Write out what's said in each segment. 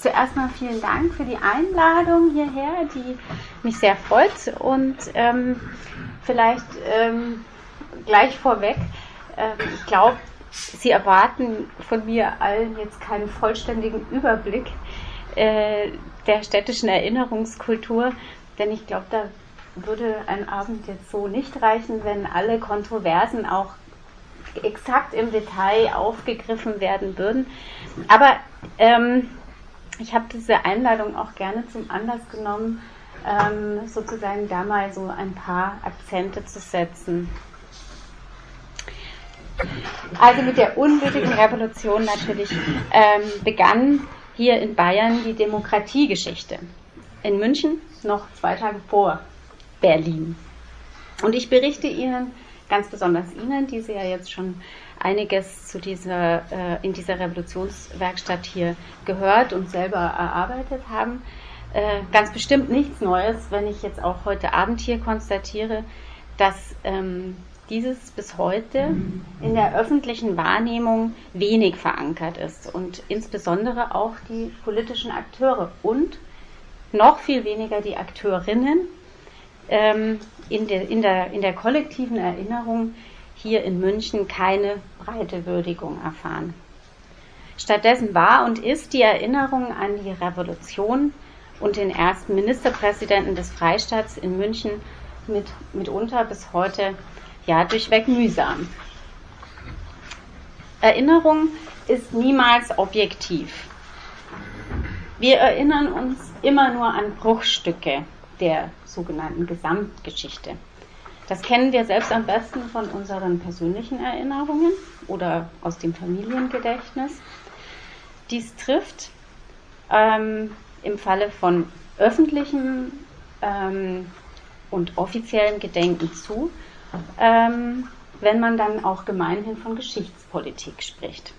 zuerst mal vielen Dank für die Einladung hierher, die mich sehr freut. Und ähm, vielleicht ähm, gleich vorweg, ähm, ich glaube, Sie erwarten von mir allen jetzt keinen vollständigen Überblick äh, der städtischen Erinnerungskultur, denn ich glaube, da würde ein Abend jetzt so nicht reichen, wenn alle Kontroversen auch exakt im Detail aufgegriffen werden würden. Aber ähm, ich habe diese Einladung auch gerne zum Anlass genommen, ähm, sozusagen da mal so ein paar Akzente zu setzen. Also mit der unwürdigen Revolution natürlich ähm, begann hier in Bayern die Demokratiegeschichte. In München noch zwei Tage vor Berlin. Und ich berichte Ihnen, ganz besonders Ihnen, die Sie ja jetzt schon einiges zu dieser, äh, in dieser Revolutionswerkstatt hier gehört und selber erarbeitet haben, äh, ganz bestimmt nichts Neues, wenn ich jetzt auch heute Abend hier konstatiere, dass ähm, dieses bis heute in der öffentlichen Wahrnehmung wenig verankert ist und insbesondere auch die politischen Akteure und noch viel weniger die Akteurinnen ähm, in, der, in, der, in der kollektiven Erinnerung hier in München keine breite Würdigung erfahren. Stattdessen war und ist die Erinnerung an die Revolution und den ersten Ministerpräsidenten des Freistaats in München mit, mitunter bis heute ja durchweg mühsam. Erinnerung ist niemals objektiv. Wir erinnern uns immer nur an Bruchstücke der sogenannten Gesamtgeschichte. Das kennen wir selbst am besten von unseren persönlichen Erinnerungen oder aus dem Familiengedächtnis. Dies trifft ähm, im Falle von öffentlichem ähm, und offiziellem Gedenken zu, ähm, wenn man dann auch gemeinhin von Geschichtspolitik spricht.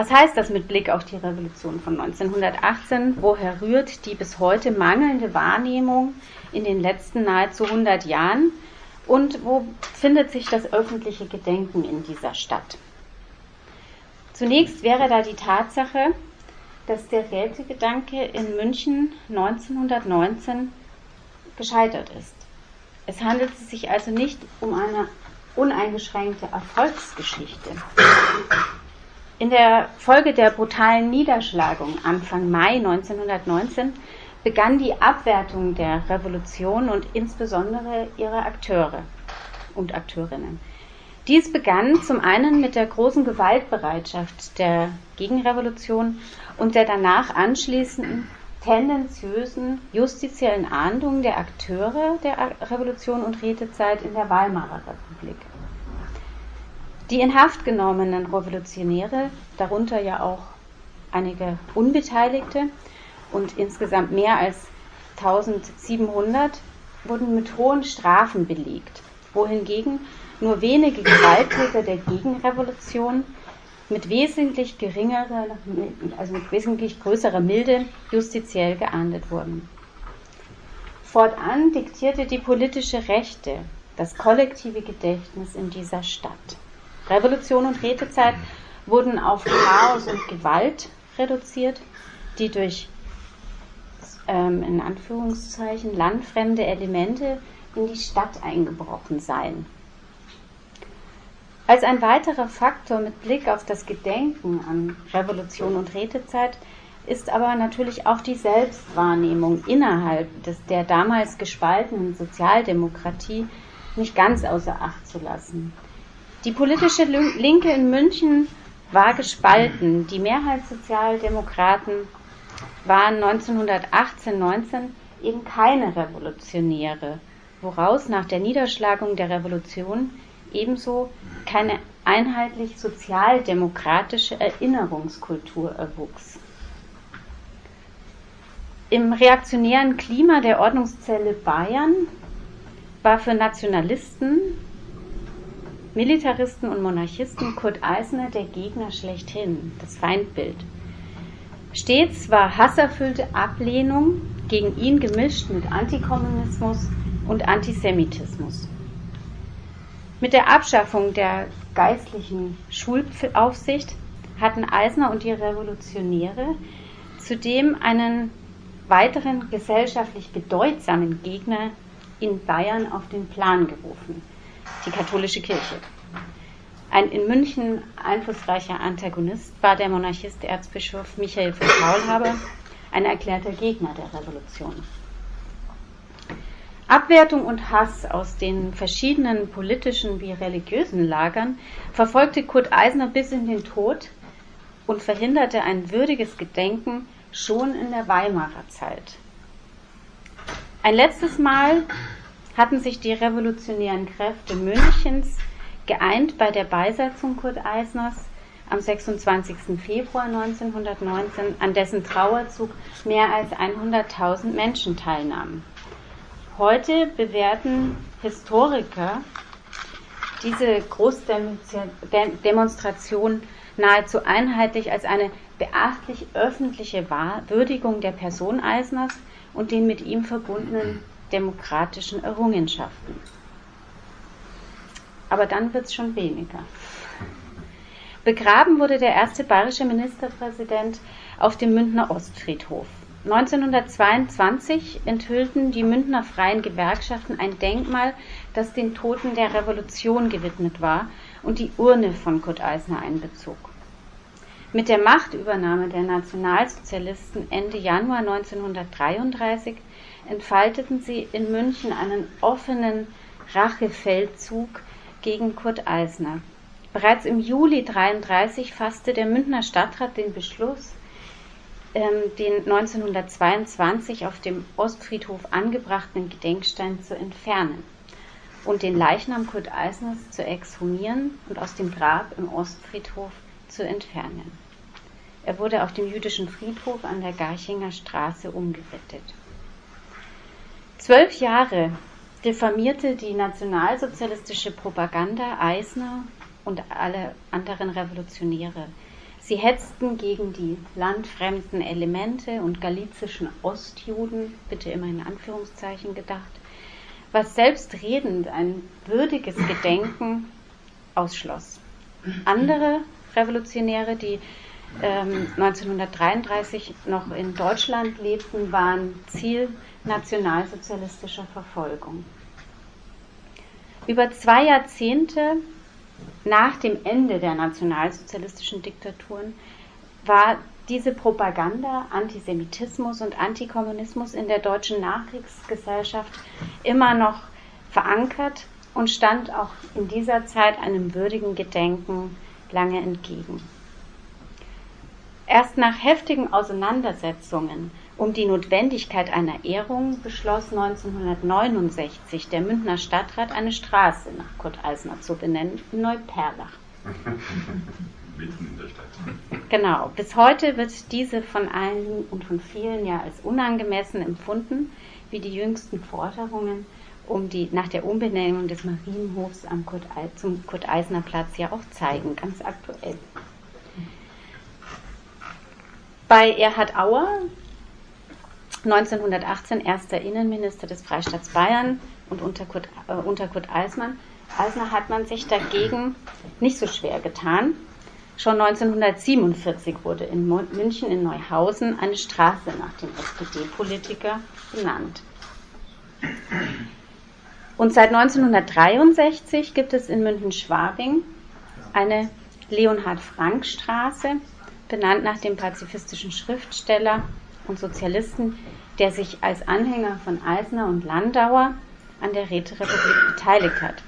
Was heißt das mit Blick auf die Revolution von 1918? Woher rührt die bis heute mangelnde Wahrnehmung in den letzten nahezu 100 Jahren? Und wo findet sich das öffentliche Gedenken in dieser Stadt? Zunächst wäre da die Tatsache, dass der Rätegedanke in München 1919 gescheitert ist. Es handelt sich also nicht um eine uneingeschränkte Erfolgsgeschichte. In der Folge der brutalen Niederschlagung Anfang Mai 1919 begann die Abwertung der Revolution und insbesondere ihrer Akteure und Akteurinnen. Dies begann zum einen mit der großen Gewaltbereitschaft der Gegenrevolution und der danach anschließenden tendenziösen justiziellen Ahndung der Akteure der Revolution und Rätezeit in der Weimarer Republik. Die in Haft genommenen Revolutionäre, darunter ja auch einige Unbeteiligte und insgesamt mehr als 1700, wurden mit hohen Strafen belegt, wohingegen nur wenige Gewalttäter der Gegenrevolution mit wesentlich geringerer, also mit wesentlich größerer Milde justiziell geahndet wurden. Fortan diktierte die politische Rechte das kollektive Gedächtnis in dieser Stadt. Revolution und Rätezeit wurden auf Chaos und Gewalt reduziert, die durch ähm, in Anführungszeichen landfremde Elemente in die Stadt eingebrochen seien. Als ein weiterer Faktor mit Blick auf das Gedenken an Revolution und Rätezeit ist aber natürlich auch die Selbstwahrnehmung innerhalb des, der damals gespaltenen Sozialdemokratie nicht ganz außer Acht zu lassen. Die politische Linke in München war gespalten. Die Mehrheitssozialdemokraten waren 1918-19 eben keine Revolutionäre, woraus nach der Niederschlagung der Revolution ebenso keine einheitlich sozialdemokratische Erinnerungskultur erwuchs. Im reaktionären Klima der Ordnungszelle Bayern war für Nationalisten, Militaristen und Monarchisten Kurt Eisner der Gegner schlechthin, das Feindbild. Stets war hasserfüllte Ablehnung gegen ihn gemischt mit Antikommunismus und Antisemitismus. Mit der Abschaffung der geistlichen Schulaufsicht hatten Eisner und die Revolutionäre zudem einen weiteren gesellschaftlich bedeutsamen Gegner in Bayern auf den Plan gerufen, die katholische Kirche. Ein in München einflussreicher Antagonist war der Monarchist Erzbischof Michael von Paulhaber, ein erklärter Gegner der Revolution. Abwertung und Hass aus den verschiedenen politischen wie religiösen Lagern verfolgte Kurt Eisner bis in den Tod und verhinderte ein würdiges Gedenken schon in der Weimarer Zeit. Ein letztes Mal hatten sich die revolutionären Kräfte Münchens geeint bei der Beisetzung Kurt Eisners am 26. Februar 1919, an dessen Trauerzug mehr als 100.000 Menschen teilnahmen. Heute bewerten Historiker diese Großdemonstration nahezu einheitlich als eine beachtlich öffentliche Würdigung der Person Eisners und den mit ihm verbundenen demokratischen Errungenschaften. Aber dann wird es schon weniger. Begraben wurde der erste bayerische Ministerpräsident auf dem Münchner Ostfriedhof. 1922 enthüllten die Münchner Freien Gewerkschaften ein Denkmal, das den Toten der Revolution gewidmet war und die Urne von Kurt Eisner einbezog. Mit der Machtübernahme der Nationalsozialisten Ende Januar 1933 entfalteten sie in München einen offenen Rachefeldzug gegen Kurt Eisner. Bereits im Juli 1933 fasste der Münchner Stadtrat den Beschluss, ähm, den 1922 auf dem Ostfriedhof angebrachten Gedenkstein zu entfernen und den Leichnam Kurt Eisners zu exhumieren und aus dem Grab im Ostfriedhof zu entfernen. Er wurde auf dem jüdischen Friedhof an der Garchinger Straße umgebettet. Zwölf Jahre diffamierte die nationalsozialistische Propaganda Eisner und alle anderen Revolutionäre. Sie hetzten gegen die landfremden Elemente und galizischen Ostjuden, bitte immer in Anführungszeichen gedacht, was selbstredend ein würdiges Gedenken ausschloss. Andere Revolutionäre, die ähm, 1933 noch in Deutschland lebten, waren Ziel nationalsozialistischer Verfolgung. Über zwei Jahrzehnte nach dem Ende der nationalsozialistischen Diktaturen war diese Propaganda, Antisemitismus und Antikommunismus in der deutschen Nachkriegsgesellschaft immer noch verankert und stand auch in dieser Zeit einem würdigen Gedenken lange entgegen. Erst nach heftigen Auseinandersetzungen um die Notwendigkeit einer Ehrung beschloss 1969 der Münchner Stadtrat, eine Straße nach Kurt Eisner zu benennen, Neuperlach. Mitten in der Stadt. Genau. Bis heute wird diese von allen und von vielen ja als unangemessen empfunden, wie die jüngsten Forderungen um die, nach der Umbenennung des Marienhofs am Kurt, zum Kurt-Eisner-Platz ja auch zeigen, ganz aktuell. Bei Erhard Auer, 1918 erster Innenminister des Freistaats Bayern und unter Kurt, äh, unter Kurt Eismann, Eisner hat man sich dagegen nicht so schwer getan. Schon 1947 wurde in München in Neuhausen eine Straße nach dem SPD-Politiker benannt. Und seit 1963 gibt es in München-Schwabing eine Leonhard-Frank-Straße, benannt nach dem pazifistischen Schriftsteller und Sozialisten, der sich als Anhänger von Eisner und Landauer an der Räterepublik beteiligt hat.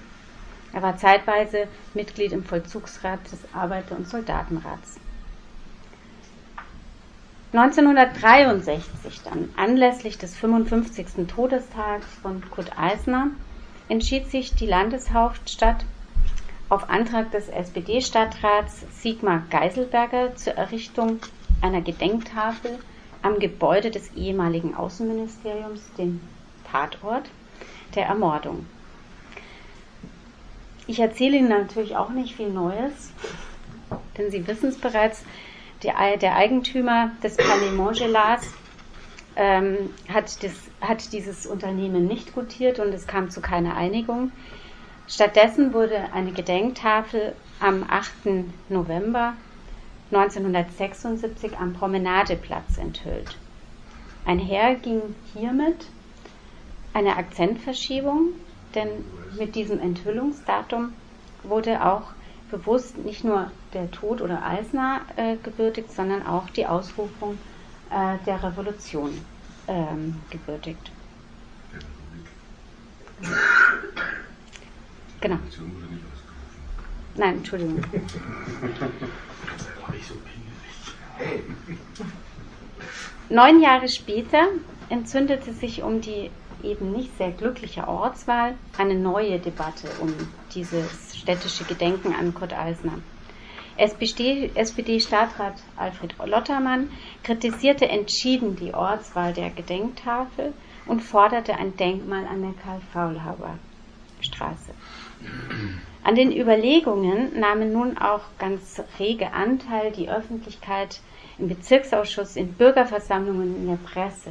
Er war zeitweise Mitglied im Vollzugsrat des Arbeiter- und Soldatenrats. 1963 dann, anlässlich des 55. Todestags von Kurt Eisner, entschied sich die Landeshauptstadt auf Antrag des SPD-Stadtrats Sigmar Geiselberger zur Errichtung einer Gedenktafel am Gebäude des ehemaligen Außenministeriums, dem Tatort der Ermordung. Ich erzähle Ihnen natürlich auch nicht viel Neues, denn Sie wissen es bereits, der, der Eigentümer des Palais Montgelas ähm, hat, hat dieses Unternehmen nicht gutiert und es kam zu keiner Einigung. Stattdessen wurde eine Gedenktafel am 8. November 1976 am Promenadeplatz enthüllt. Einher ging hiermit eine Akzentverschiebung, denn mit diesem Enthüllungsdatum wurde auch bewusst nicht nur der Tod oder Eisner äh, gebürtigt, sondern auch die Ausrufung äh, der Revolution ähm, gebürtigt. Genau. Nein, Entschuldigung. Neun Jahre später entzündete sich um die eben nicht sehr glückliche Ortswahl eine neue Debatte um dieses städtische Gedenken an Kurt Eisner. SPD-Stadtrat Alfred Lottermann kritisierte entschieden die Ortswahl der Gedenktafel und forderte ein Denkmal an der Karl-Faulhaber-Straße. An den Überlegungen nahmen nun auch ganz rege Anteil die Öffentlichkeit im Bezirksausschuss, in Bürgerversammlungen, in der Presse.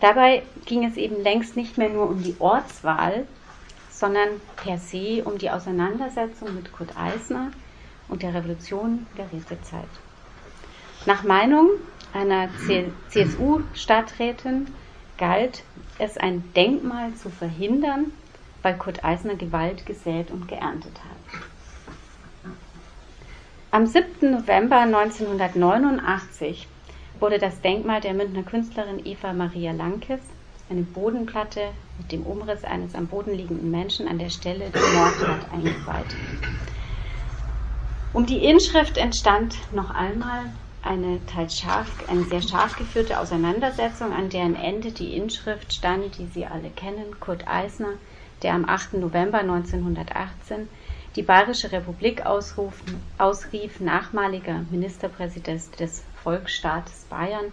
Dabei ging es eben längst nicht mehr nur um die Ortswahl, sondern per se um die Auseinandersetzung mit Kurt Eisner und der Revolution der Rätezeit. Nach Meinung einer CSU-Stadträtin galt es, ein Denkmal zu verhindern, weil Kurt Eisner Gewalt gesät und geerntet hat. Am 7. November 1989 wurde das Denkmal der Münchner Künstlerin Eva Maria Lankes, eine Bodenplatte mit dem Umriss eines am Boden liegenden Menschen an der Stelle der Mordtat eingeweiht. Um die Inschrift entstand noch einmal eine teils scharf, eine sehr scharf geführte Auseinandersetzung, an deren Ende die Inschrift stand, die Sie alle kennen, Kurt Eisner, der am 8. November 1918 die Bayerische Republik ausrufen, ausrief, nachmaliger Ministerpräsident des Volksstaates Bayern,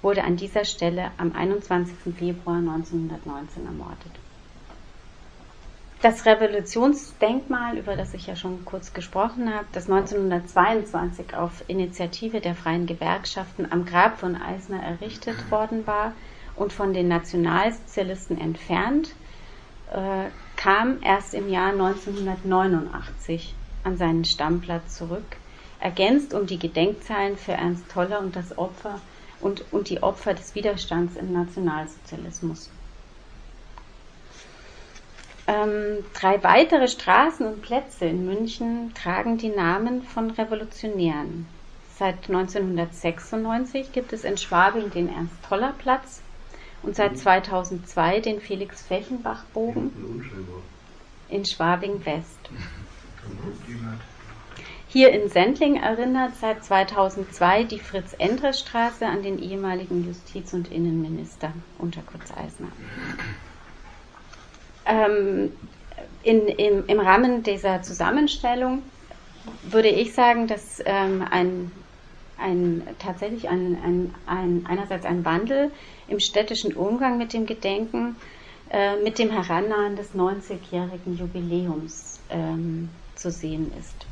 wurde an dieser Stelle am 21. Februar 1919 ermordet. Das Revolutionsdenkmal, über das ich ja schon kurz gesprochen habe, das 1922 auf Initiative der freien Gewerkschaften am Grab von Eisner errichtet worden war und von den Nationalsozialisten entfernt, äh, kam erst im Jahr 1989 an seinen Stammplatz zurück, ergänzt um die Gedenkzeilen für Ernst Toller und das Opfer und, und die Opfer des Widerstands im Nationalsozialismus. Ähm, drei weitere Straßen und Plätze in München tragen die Namen von Revolutionären. Seit 1996 gibt es in Schwabing den Ernst-Toller-Platz und seit 2002 den Felix-Fechenbach-Bogen in Schwabing-West. Hier in Sendling erinnert seit 2002 die Fritz-Endres-Straße an den ehemaligen Justiz- und Innenminister unter Kurt Eisner. Ähm, in, im, im Rahmen dieser Zusammenstellung würde ich sagen, dass ähm, ein, ein, tatsächlich ein, ein, ein, einerseits ein Wandel im städtischen Umgang mit dem Gedenken äh, mit dem Herannahen des 90-jährigen Jubiläums ähm, zu sehen ist.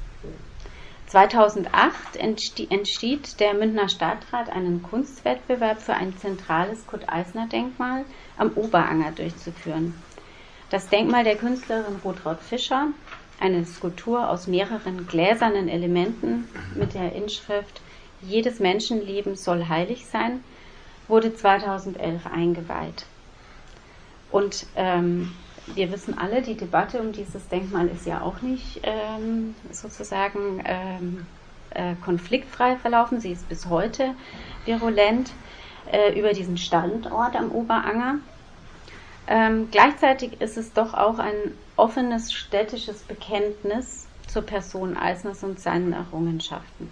2008 entschied der Münchner Stadtrat, einen Kunstwettbewerb für ein zentrales Kurt-Eisner-Denkmal am Oberanger durchzuführen. Das Denkmal der Künstlerin Rotraud Fischer, eine Skulptur aus mehreren gläsernen Elementen mit der Inschrift Jedes Menschenleben soll heilig sein, wurde 2011 eingeweiht. Und ähm, wir wissen alle, die Debatte um dieses Denkmal ist ja auch nicht ähm, sozusagen ähm, äh, konfliktfrei verlaufen. Sie ist bis heute virulent äh, über diesen Standort am Oberanger. Ähm, gleichzeitig ist es doch auch ein offenes städtisches Bekenntnis zur Person Eisners und seinen Errungenschaften.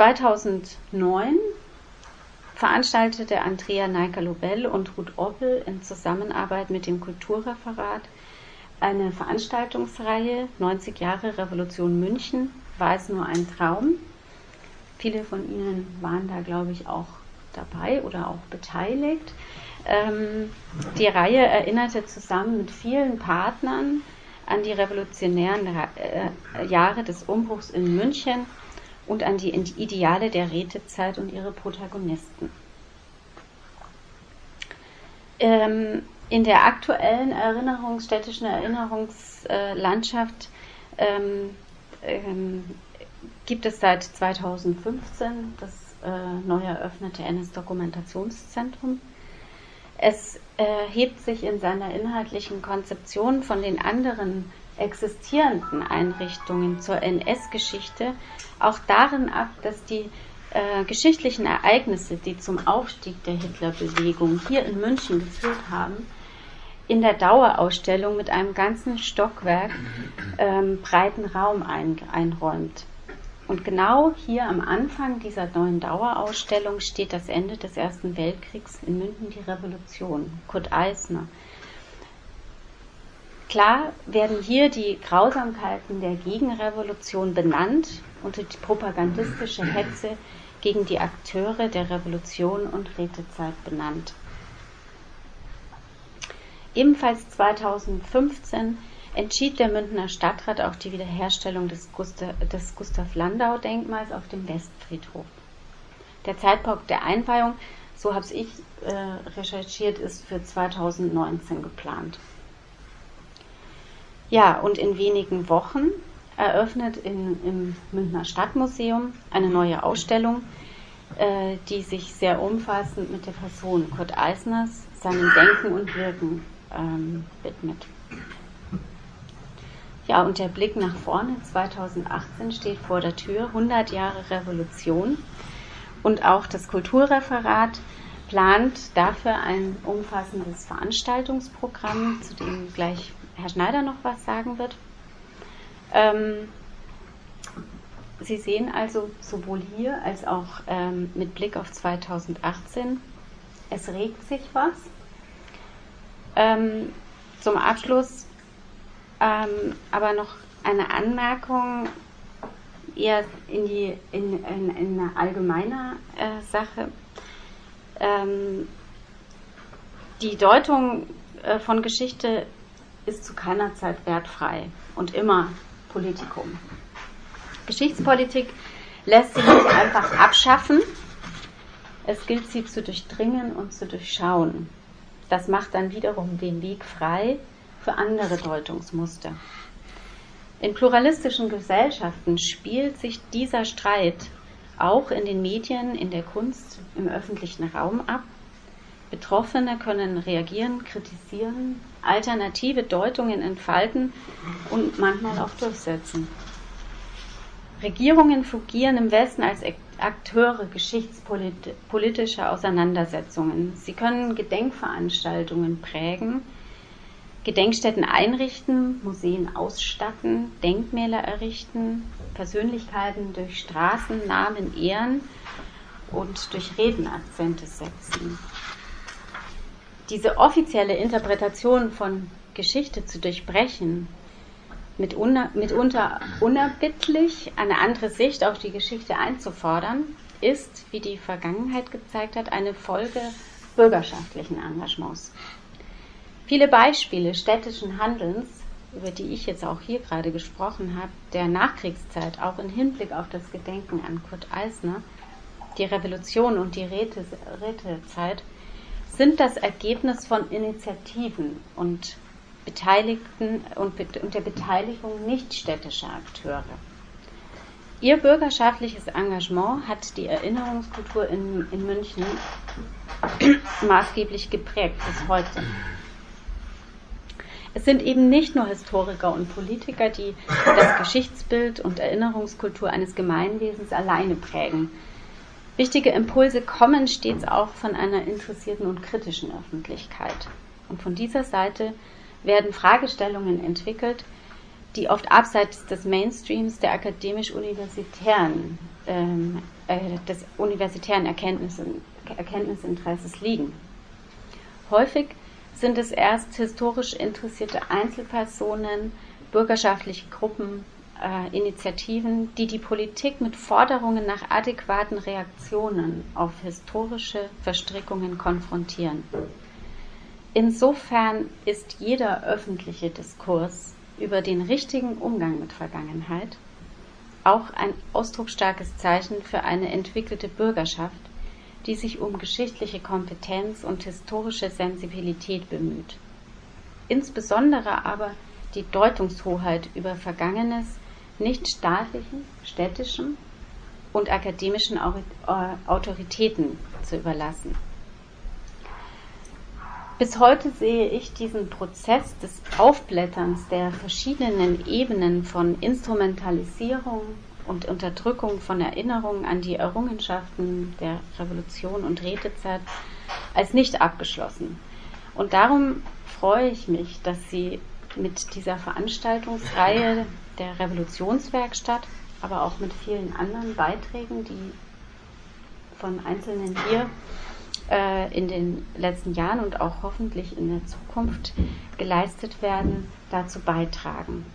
2009 veranstaltete Andrea Neiker-Lobel und Ruth Oppel in Zusammenarbeit mit dem Kulturreferat eine Veranstaltungsreihe 90 Jahre Revolution München. War es nur ein Traum? Viele von Ihnen waren da, glaube ich, auch dabei oder auch beteiligt. Ähm, die Reihe erinnerte zusammen mit vielen Partnern an die revolutionären äh, Jahre des Umbruchs in München und an die Ideale der Rätezeit und ihre Protagonisten. Ähm, in der aktuellen Erinnerungsstädtischen Erinnerungslandschaft ähm, ähm, gibt es seit 2015 das äh, neu eröffnete NS-Dokumentationszentrum. Es äh, hebt sich in seiner inhaltlichen Konzeption von den anderen existierenden Einrichtungen zur NS-Geschichte auch darin ab, dass die äh, geschichtlichen Ereignisse, die zum Aufstieg der Hitlerbewegung hier in München geführt haben, in der Dauerausstellung mit einem ganzen Stockwerk ähm, breiten Raum ein, einräumt. Und genau hier am Anfang dieser neuen Dauerausstellung steht das Ende des Ersten Weltkriegs in München die Revolution. Kurt Eisner. Klar werden hier die Grausamkeiten der Gegenrevolution benannt und die propagandistische Hetze gegen die Akteure der Revolution und Rätezeit benannt. Ebenfalls 2015 entschied der Münchner Stadtrat auch die Wiederherstellung des, Gustav, des Gustav Landau Denkmals auf dem Westfriedhof. Der Zeitpunkt der Einweihung, so habe ich äh, recherchiert, ist für 2019 geplant. Ja, und in wenigen Wochen eröffnet in, im Münchner Stadtmuseum eine neue Ausstellung, äh, die sich sehr umfassend mit der Person Kurt Eisners, seinem Denken und Wirken ähm, widmet. Ja, und der Blick nach vorne 2018 steht vor der Tür, 100 Jahre Revolution. Und auch das Kulturreferat plant dafür ein umfassendes Veranstaltungsprogramm, zu dem gleich Herr Schneider noch was sagen wird. Ähm, Sie sehen also sowohl hier als auch ähm, mit Blick auf 2018, es regt sich was. Ähm, zum Abschluss ähm, aber noch eine Anmerkung eher in, die, in, in, in eine allgemeine äh, Sache. Ähm, die Deutung äh, von Geschichte ist zu keiner Zeit wertfrei und immer Politikum. Geschichtspolitik lässt sich nicht einfach abschaffen. Es gilt sie zu durchdringen und zu durchschauen. Das macht dann wiederum den Weg frei für andere Deutungsmuster. In pluralistischen Gesellschaften spielt sich dieser Streit auch in den Medien, in der Kunst, im öffentlichen Raum ab. Betroffene können reagieren, kritisieren, alternative Deutungen entfalten und manchmal auch durchsetzen. Regierungen fungieren im Westen als Akteure geschichtspolitischer Auseinandersetzungen. Sie können Gedenkveranstaltungen prägen, Gedenkstätten einrichten, Museen ausstatten, Denkmäler errichten, Persönlichkeiten durch Straßennamen ehren und durch Redenakzente setzen. Diese offizielle Interpretation von Geschichte zu durchbrechen, mitunter unerbittlich eine andere Sicht auf die Geschichte einzufordern, ist, wie die Vergangenheit gezeigt hat, eine Folge bürgerschaftlichen Engagements. Viele Beispiele städtischen Handelns, über die ich jetzt auch hier gerade gesprochen habe, der Nachkriegszeit, auch im Hinblick auf das Gedenken an Kurt Eisner, die Revolution und die Rätezeit, sind das Ergebnis von Initiativen und Beteiligten und, und der Beteiligung nichtstädtischer Akteure. Ihr bürgerschaftliches Engagement hat die Erinnerungskultur in, in München maßgeblich geprägt bis heute. Es sind eben nicht nur Historiker und Politiker, die das Geschichtsbild und Erinnerungskultur eines Gemeinwesens alleine prägen. Wichtige Impulse kommen stets auch von einer interessierten und kritischen Öffentlichkeit. Und von dieser Seite werden Fragestellungen entwickelt, die oft abseits des Mainstreams der akademisch-universitären ähm, äh, des universitären Erkenntnisinteresses liegen. Häufig sind es erst historisch interessierte Einzelpersonen, bürgerschaftliche Gruppen, äh, Initiativen, die die Politik mit Forderungen nach adäquaten Reaktionen auf historische Verstrickungen konfrontieren. Insofern ist jeder öffentliche Diskurs über den richtigen Umgang mit Vergangenheit auch ein ausdrucksstarkes Zeichen für eine entwickelte Bürgerschaft, die sich um geschichtliche Kompetenz und historische Sensibilität bemüht. Insbesondere aber die Deutungshoheit über Vergangenes nicht staatlichen, städtischen und akademischen äh, Autoritäten zu überlassen. Bis heute sehe ich diesen Prozess des Aufblätterns der verschiedenen Ebenen von Instrumentalisierung und Unterdrückung von Erinnerungen an die Errungenschaften der Revolution und Rätezeit als nicht abgeschlossen. Und darum freue ich mich, dass Sie mit dieser Veranstaltungsreihe der Revolutionswerkstatt, aber auch mit vielen anderen Beiträgen, die von Einzelnen hier äh, in den letzten Jahren und auch hoffentlich in der Zukunft geleistet werden, dazu beitragen.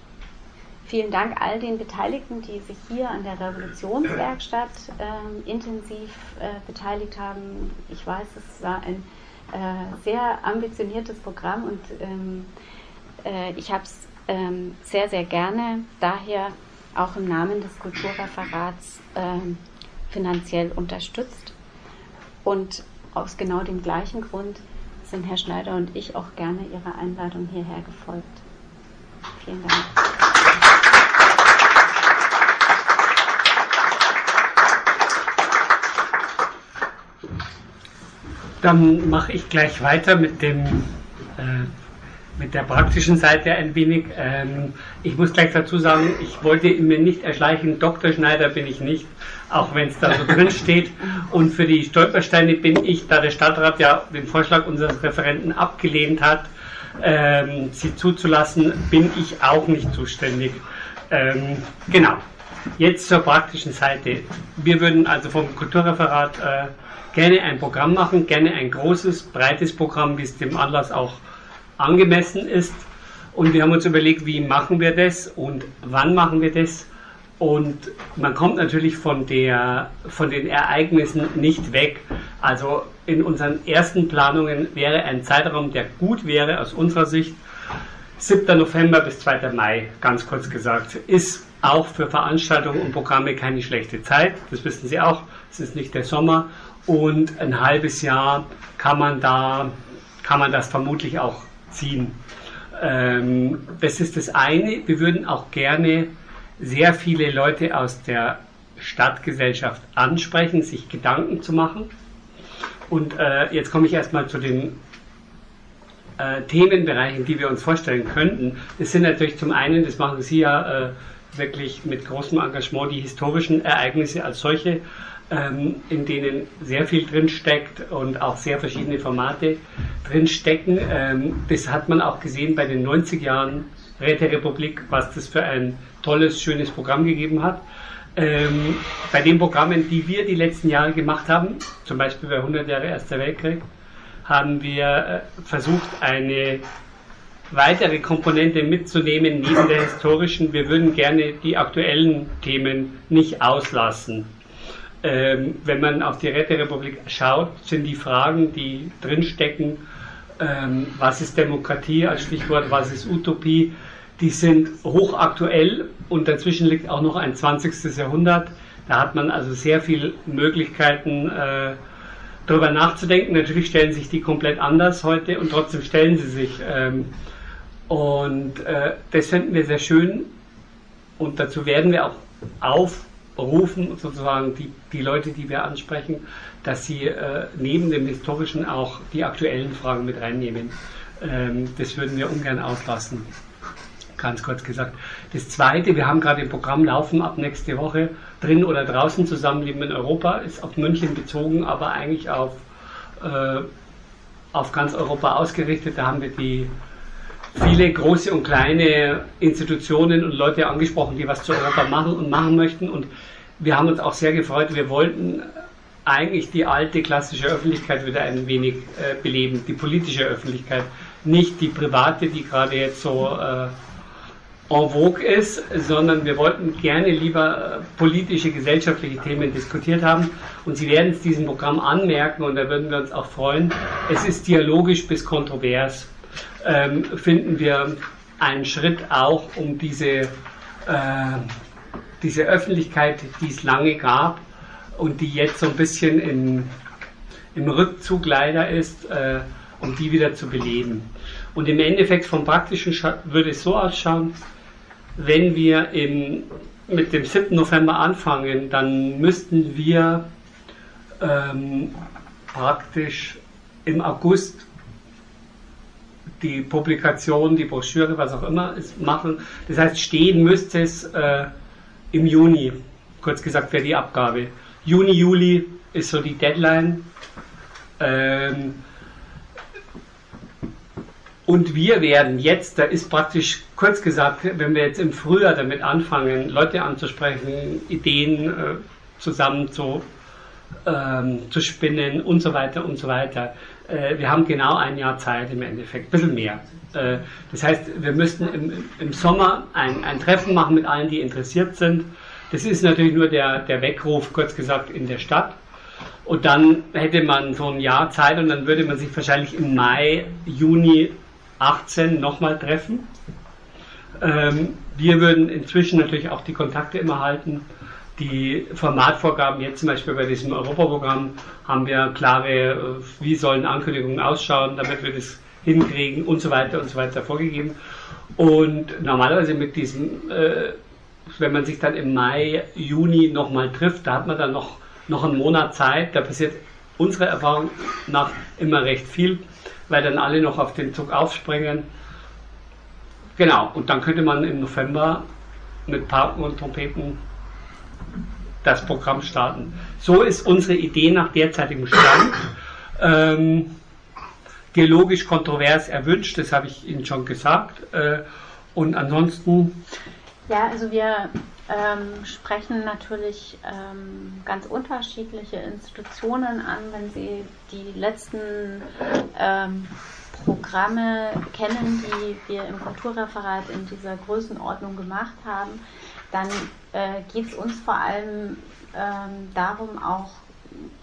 Vielen Dank all den Beteiligten, die sich hier an der Revolutionswerkstatt äh, intensiv äh, beteiligt haben. Ich weiß, es war ein äh, sehr ambitioniertes Programm und ähm, äh, ich habe es ähm, sehr, sehr gerne daher auch im Namen des Kulturreferats ähm, finanziell unterstützt. Und aus genau dem gleichen Grund sind Herr Schneider und ich auch gerne Ihrer Einladung hierher gefolgt. Vielen Dank. Dann mache ich gleich weiter mit dem äh, mit der praktischen Seite ein wenig. Ähm, ich muss gleich dazu sagen, ich wollte mir nicht erschleichen, Dr. Schneider bin ich nicht, auch wenn es da so drin steht. Und für die Stolpersteine bin ich, da der Stadtrat ja den Vorschlag unseres Referenten abgelehnt hat, ähm, sie zuzulassen, bin ich auch nicht zuständig. Ähm, genau. Jetzt zur praktischen Seite. Wir würden also vom Kulturreferat äh, gerne ein Programm machen, gerne ein großes, breites Programm, wie es dem Anlass auch angemessen ist. Und wir haben uns überlegt, wie machen wir das und wann machen wir das. Und man kommt natürlich von, der, von den Ereignissen nicht weg. Also in unseren ersten Planungen wäre ein Zeitraum, der gut wäre aus unserer Sicht, 7. November bis 2. Mai, ganz kurz gesagt, ist auch für Veranstaltungen und Programme keine schlechte Zeit. Das wissen Sie auch. Es ist nicht der Sommer. Und ein halbes Jahr kann man da, kann man das vermutlich auch ziehen. Ähm, das ist das eine. Wir würden auch gerne sehr viele Leute aus der Stadtgesellschaft ansprechen, sich Gedanken zu machen. Und äh, jetzt komme ich erstmal zu den äh, Themenbereichen, die wir uns vorstellen könnten. Das sind natürlich zum einen, das machen Sie ja äh, wirklich mit großem Engagement, die historischen Ereignisse als solche ähm, in denen sehr viel drinsteckt und auch sehr verschiedene Formate drinstecken. Ähm, das hat man auch gesehen bei den 90 Jahren Räterepublik, was das für ein tolles, schönes Programm gegeben hat. Ähm, bei den Programmen, die wir die letzten Jahre gemacht haben, zum Beispiel bei 100 Jahre Erster Weltkrieg, haben wir äh, versucht, eine weitere Komponente mitzunehmen neben der historischen. Wir würden gerne die aktuellen Themen nicht auslassen ähm, wenn man auf die Räterepublik schaut, sind die Fragen, die drinstecken, ähm, was ist Demokratie als Stichwort, was ist Utopie, die sind hochaktuell und dazwischen liegt auch noch ein 20. Jahrhundert. Da hat man also sehr viele Möglichkeiten, äh, darüber nachzudenken. Natürlich stellen sich die komplett anders heute und trotzdem stellen sie sich. Ähm, und äh, das finden wir sehr schön und dazu werden wir auch auf rufen sozusagen die, die Leute, die wir ansprechen, dass sie äh, neben dem historischen auch die aktuellen Fragen mit reinnehmen. Ähm, das würden wir ungern auslassen. Ganz kurz gesagt. Das zweite, wir haben gerade ein Programm laufen ab nächste Woche, drin oder draußen Zusammenleben in Europa, ist auf München bezogen, aber eigentlich auf, äh, auf ganz Europa ausgerichtet. Da haben wir die viele große und kleine Institutionen und Leute angesprochen, die was zu Europa machen und machen möchten. Und wir haben uns auch sehr gefreut. Wir wollten eigentlich die alte klassische Öffentlichkeit wieder ein wenig äh, beleben, die politische Öffentlichkeit, nicht die private, die gerade jetzt so äh, en vogue ist, sondern wir wollten gerne lieber äh, politische, gesellschaftliche Themen diskutiert haben. Und Sie werden es diesem Programm anmerken und da würden wir uns auch freuen. Es ist dialogisch bis kontrovers ähm, finden wir einen Schritt auch, um diese, äh, diese Öffentlichkeit, die es lange gab und die jetzt so ein bisschen in, im Rückzug leider ist, äh, um die wieder zu beleben. Und im Endeffekt vom Praktischen würde es so ausschauen, wenn wir im mit dem 7. November anfangen, dann müssten wir ähm, praktisch im August die Publikation, die Broschüre, was auch immer, ist, machen. Das heißt, stehen müsste es äh, im Juni. Kurz gesagt, wäre die Abgabe. Juni, Juli ist so die Deadline. Ähm, und wir werden jetzt, da ist praktisch kurz gesagt, wenn wir jetzt im Frühjahr damit anfangen, Leute anzusprechen, Ideen äh, zusammen zu, ähm, zu spinnen und so weiter und so weiter. Äh, wir haben genau ein Jahr Zeit im Endeffekt, ein bisschen mehr. Äh, das heißt, wir müssten im, im Sommer ein, ein Treffen machen mit allen, die interessiert sind. Das ist natürlich nur der, der Weckruf, kurz gesagt, in der Stadt. Und dann hätte man so ein Jahr Zeit und dann würde man sich wahrscheinlich im Mai, Juni 18 nochmal treffen. Ähm, wir würden inzwischen natürlich auch die Kontakte immer halten. Die Formatvorgaben, jetzt zum Beispiel bei diesem Europaprogramm, haben wir klare, äh, wie sollen Ankündigungen ausschauen, damit wir das hinkriegen und so weiter und so weiter vorgegeben. Und normalerweise mit diesem, äh, wenn man sich dann im Mai, Juni nochmal trifft, da hat man dann noch, noch einen Monat Zeit, da passiert unserer Erfahrung nach immer recht viel weil dann alle noch auf den Zug aufspringen. Genau, und dann könnte man im November mit Pauken und Trompeten das Programm starten. So ist unsere Idee nach derzeitigem Stand. Ähm, geologisch kontrovers erwünscht, das habe ich Ihnen schon gesagt. Äh, und ansonsten. Ja, also wir ähm, sprechen natürlich ähm, ganz unterschiedliche Institutionen an. Wenn Sie die letzten ähm, Programme kennen, die wir im Kulturreferat in dieser Größenordnung gemacht haben, dann äh, geht es uns vor allem ähm, darum, auch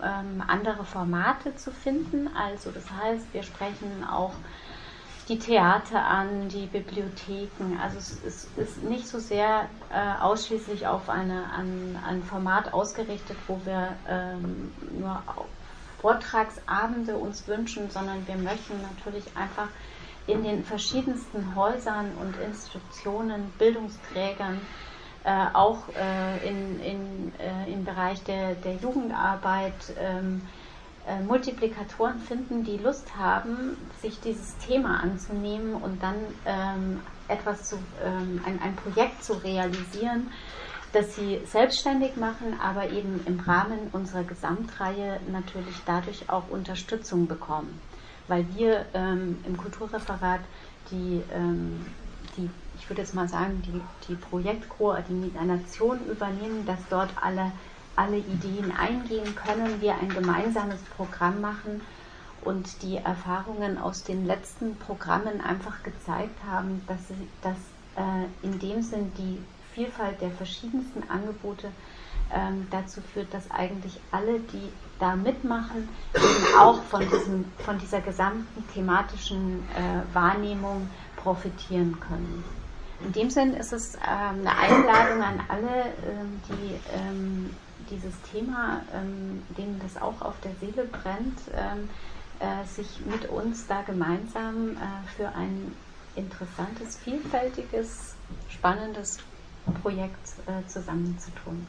ähm, andere Formate zu finden. Also das heißt, wir sprechen auch die Theater an, die Bibliotheken. Also es, es ist nicht so sehr äh, ausschließlich auf eine, an, ein Format ausgerichtet, wo wir ähm, nur Vortragsabende uns wünschen, sondern wir möchten natürlich einfach in den verschiedensten Häusern und Institutionen, Bildungsträgern, äh, auch äh, in, in, äh, im Bereich der, der Jugendarbeit, ähm, äh, Multiplikatoren finden, die Lust haben, sich dieses Thema anzunehmen und dann ähm, etwas zu, ähm, ein, ein Projekt zu realisieren, das sie selbstständig machen, aber eben im Rahmen unserer Gesamtreihe natürlich dadurch auch Unterstützung bekommen. Weil wir ähm, im Kulturreferat die, ähm, die, ich würde jetzt mal sagen, die, die Projektkoordination übernehmen, dass dort alle alle Ideen eingehen können, wir ein gemeinsames Programm machen und die Erfahrungen aus den letzten Programmen einfach gezeigt haben, dass, dass äh, in dem Sinn die Vielfalt der verschiedensten Angebote ähm, dazu führt, dass eigentlich alle, die da mitmachen, eben auch von, diesem, von dieser gesamten thematischen äh, Wahrnehmung profitieren können. In dem Sinn ist es ähm, eine Einladung an alle, ähm, die ähm, dieses Thema, denen das auch auf der Seele brennt, äh, sich mit uns da gemeinsam äh, für ein interessantes, vielfältiges, spannendes Projekt äh, zusammenzutun.